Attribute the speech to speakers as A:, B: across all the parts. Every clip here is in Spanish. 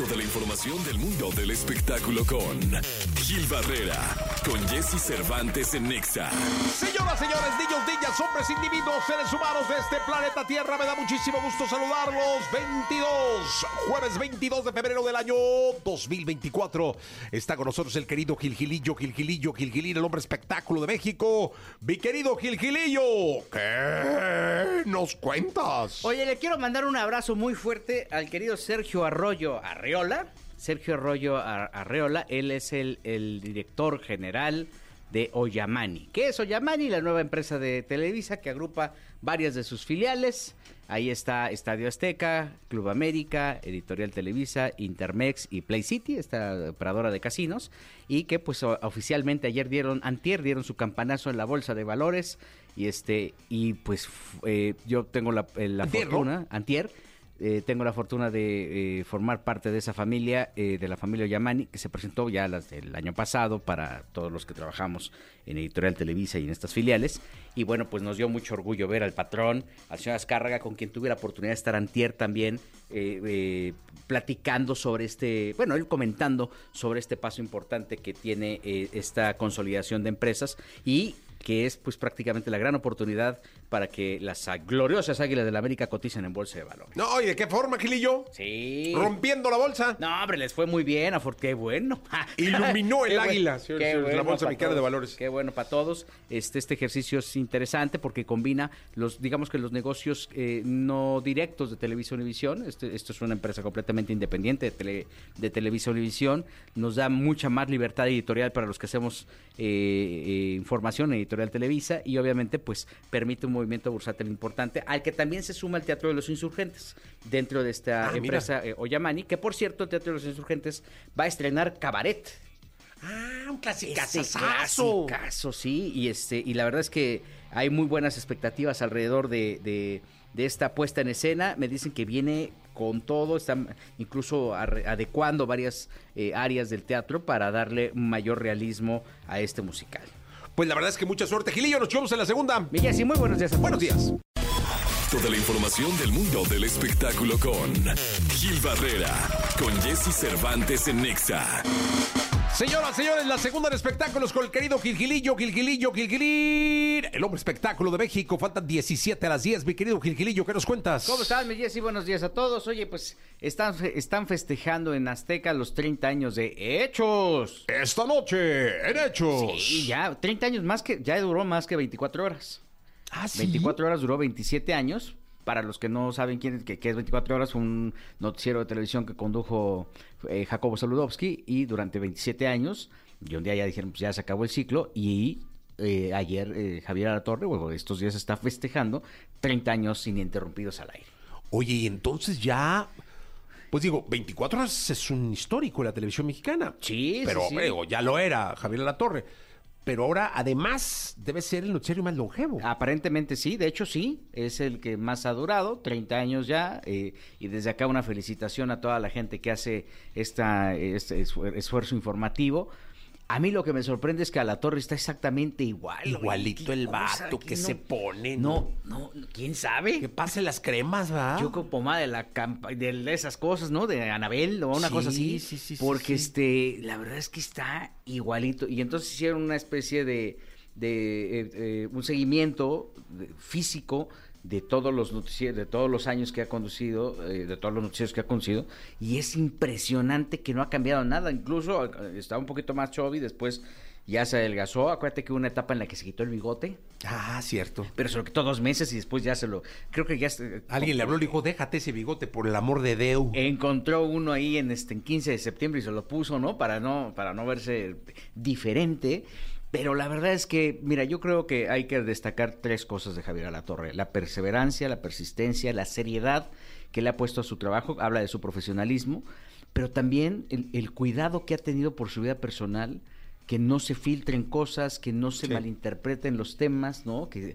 A: Toda la información del mundo del espectáculo con Gil Barrera, con Jesse Cervantes en Nexa.
B: Señoras, señores, niños, niñas, hombres, individuos, seres humanos de este planeta Tierra, me da muchísimo gusto saludarlos. 22, jueves 22 de febrero del año 2024. Está con nosotros el querido Gilgilillo, Gilgilillo, Gilgilín, el hombre espectáculo de México. Mi querido Gilgilillo, ¿qué nos cuentas?
C: Oye, le quiero mandar un abrazo muy fuerte al querido Sergio Arroyo Arreola. Sergio Arroyo Ar- Arreola, él es el, el director general de Oyamani. ¿Qué es Oyamani? La nueva empresa de Televisa que agrupa varias de sus filiales. Ahí está Estadio Azteca, Club América, Editorial Televisa, Intermex y Play City, esta operadora de casinos, y que pues oficialmente ayer dieron, antier dieron su campanazo en la bolsa de valores, y este, y pues eh, yo tengo la, eh, la
B: Antier, ¿no?
C: fortuna, antier, eh, tengo la fortuna de eh, formar parte de esa familia, eh, de la familia Yamani, que se presentó ya las del año pasado para todos los que trabajamos en Editorial Televisa y en estas filiales. Y bueno, pues nos dio mucho orgullo ver al patrón, al señor Azcárraga, con quien tuve la oportunidad de estar antier también, eh, platicando sobre este, bueno, él comentando sobre este paso importante que tiene esta consolidación de empresas y que es pues prácticamente la gran oportunidad para que las gloriosas águilas de la América coticen en bolsa de valores.
B: No, ¿y de qué forma, Gilillo?
C: Sí.
B: Rompiendo la bolsa.
C: No, hombre, les fue muy bien, afor- qué bueno.
B: Iluminó el
C: Qué
B: águila, la Bolsa Mexicana de Valores.
C: Qué bueno para todos. Este, este ejercicio es interesante porque combina los, digamos que los negocios eh, no directos de Televisa Univisión. Este, esto es una empresa completamente independiente de, tele- de Televisa Univisión. Nos da mucha más libertad editorial para los que hacemos eh, eh, información en Editorial Televisa y obviamente pues permite un movimiento bursátil importante al que también se suma el Teatro de los Insurgentes dentro de esta
B: Ah,
C: empresa eh, Oyamani, que por cierto el Teatro de los Insurgentes va a estrenar Cabaret.
B: Ah, un clasicazazo.
C: clasicazo, sí, y este, y la verdad es que hay muy buenas expectativas alrededor de, de- de esta puesta en escena. Me dicen que viene con todo, están incluso adecuando varias eh, áreas del teatro para darle mayor realismo a este musical.
B: Pues la verdad es que mucha suerte, Gilillo. Nos vemos en la segunda.
C: Mi Jessy, muy buenos días a todos.
B: Buenos días.
A: Toda la información del mundo del espectáculo con Gil Barrera, con Jesse Cervantes en Nexa.
B: Señoras, señores, la segunda de espectáculos con el querido Gilgilillo, Gilgilillo, Gilgilín. El hombre espectáculo de México. Faltan 17 a las 10. Mi querido Gilgilillo, ¿qué nos cuentas?
C: ¿Cómo están, mi Jessy? Buenos días a todos. Oye, pues están, están festejando en Azteca los 30 años de Hechos.
B: Esta noche, en Hechos.
C: Sí, ya, 30 años más que, ya duró más que 24 horas.
B: Ah, ¿sí?
C: 24 horas duró 27 años. Para los que no saben quién es, que, que es 24 horas, fue un noticiero de televisión que condujo eh, Jacobo Saludowski y durante 27 años, y un día ya dijeron, pues ya se acabó el ciclo y eh, ayer eh, Javier Alatorre, bueno, estos días está festejando 30 años ininterrumpidos al aire.
B: Oye, y entonces ya. Pues digo, 24 horas es un histórico en la televisión mexicana.
C: Sí, sí,
B: Pero,
C: sí.
B: digo, ya lo era Javier La Torre. Pero ahora, además, debe ser el noticiario más longevo.
C: Aparentemente sí, de hecho sí, es el que más ha durado, 30 años ya, eh, y desde acá una felicitación a toda la gente que hace esta, este esfu- esfuerzo informativo. A mí lo que me sorprende es que a la torre está exactamente igual.
B: Igualito el vato que se pone, ¿no?
C: No, no, ¿quién sabe?
B: Que pase las cremas, ¿va?
C: Yo con pomada de la de esas cosas, ¿no? De Anabel o una
B: Sí,
C: cosa así.
B: sí, sí, sí,
C: Porque
B: sí.
C: este, la verdad es que está igualito. Y entonces hicieron una especie de, de eh, eh, un seguimiento físico de todos los noticieros, de todos los años que ha conducido, eh, de todos los noticieros que ha conducido, y es impresionante que no ha cambiado nada. Incluso eh, estaba un poquito más chubby, después ya se adelgazó. Acuérdate que hubo una etapa en la que se quitó el bigote.
B: Ah, cierto.
C: Pero se lo quitó dos meses y después ya se lo. Creo que ya. se-
B: Alguien le habló y le dijo, déjate ese bigote por el amor de Deu.
C: encontró uno ahí en este en 15 de septiembre y se lo puso, ¿no? Para no para no verse diferente. Pero la verdad es que, mira, yo creo que hay que destacar tres cosas de Javier Alatorre. La perseverancia, la persistencia, la seriedad que le ha puesto a su trabajo, habla de su profesionalismo, pero también el, el cuidado que ha tenido por su vida personal, que no se filtren cosas, que no se
B: Sí.
C: malinterpreten los temas, ¿no? Que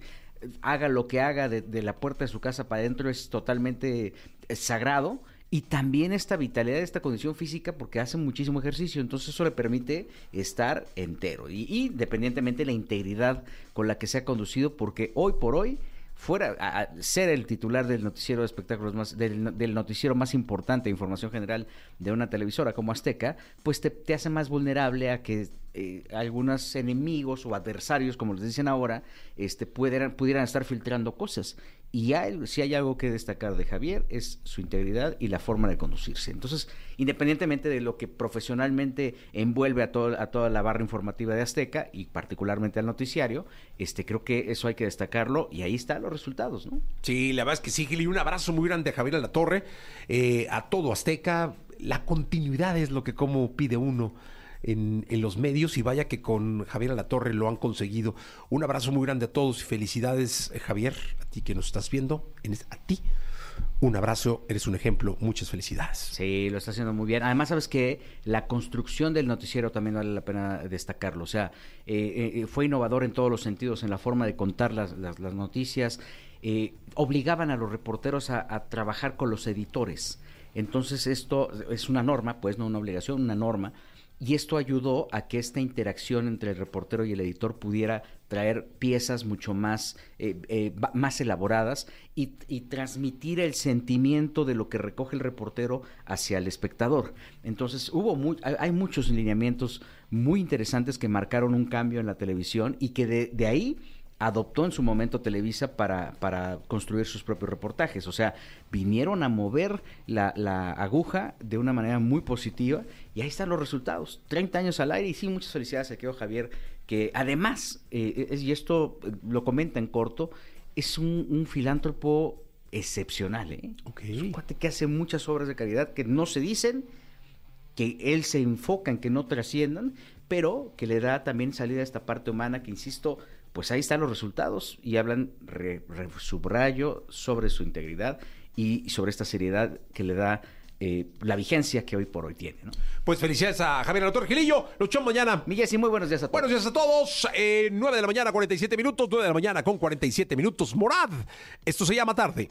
C: haga lo que haga de, de la puerta de su casa para adentro es totalmente eh, sagrado. Y también esta vitalidad, esta condición física, porque hace muchísimo ejercicio, entonces eso le permite estar entero. Y, y independientemente de la integridad con la que se ha conducido, porque hoy por hoy, fuera a, ser el titular del noticiero de espectáculos más, del, noticiero más importante de información general de una televisora como Azteca, pues te, te hace más vulnerable a que eh, algunos enemigos o adversarios, como les dicen ahora, este, pudieran, pudieran estar filtrando cosas. Y si hay algo que destacar de Javier es su integridad y la forma de conducirse. Entonces, independientemente de lo que profesionalmente envuelve a, todo, a toda la barra informativa de Azteca y particularmente al noticiario, este, creo que eso hay que destacarlo y ahí están los resultados, ¿no?
B: Sí, la verdad es que sí, Gil, y un abrazo muy grande a Javier a la Torre, eh, a todo Azteca. La continuidad es lo que como pide uno en, los medios y vaya que con Javier Alatorre lo han conseguido. Un abrazo muy grande a todos y felicidades, eh, Javier, a ti que nos estás viendo, a ti. Un abrazo, eres un ejemplo, muchas felicidades.
C: Sí, lo está haciendo muy bien. Además, sabes que la construcción del noticiero también vale la pena destacarlo. O sea, eh, eh, fue innovador en todos los sentidos, en la forma de contar las, noticias. obligaban a los reporteros a trabajar con los editores. Entonces, esto es una norma, pues no una obligación, una norma y esto ayudó a que esta interacción entre el reportero y el editor pudiera traer piezas mucho más, eh, eh, más elaboradas y, transmitir el sentimiento de lo que recoge el reportero hacia el espectador. Entonces hubo hay muchos lineamientos muy interesantes que marcaron un cambio en la televisión y que de, de ahí adoptó en su momento Televisa para, para construir sus propios reportajes. O sea, vinieron a mover la, la, aguja de una manera muy positiva y ahí están los resultados. 30 años al aire y sí, muchas felicidades a Keo Javier, que además, eh, y esto eh, lo comenta en corto, es un, filántropo excepcional. ¿eh? Es un cuate que hace muchas obras de caridad que no se dicen, que él se enfoca en que no trasciendan, pero que le da también salida a esta parte humana que, insisto, pues ahí están los resultados y hablan, subrayo, sobre su integridad y sobre esta seriedad que le da eh, la vigencia que hoy por hoy tiene. ¿no?
B: Pues felicidades a Javier Autor Gilillo. Luchón mañana.
C: Miguel, sí, muy buenos días a todos.
B: Buenos días a todos. Eh, 9 de la mañana, 47 minutos. 9 de la mañana con 47 minutos. Morad. Esto se llama tarde.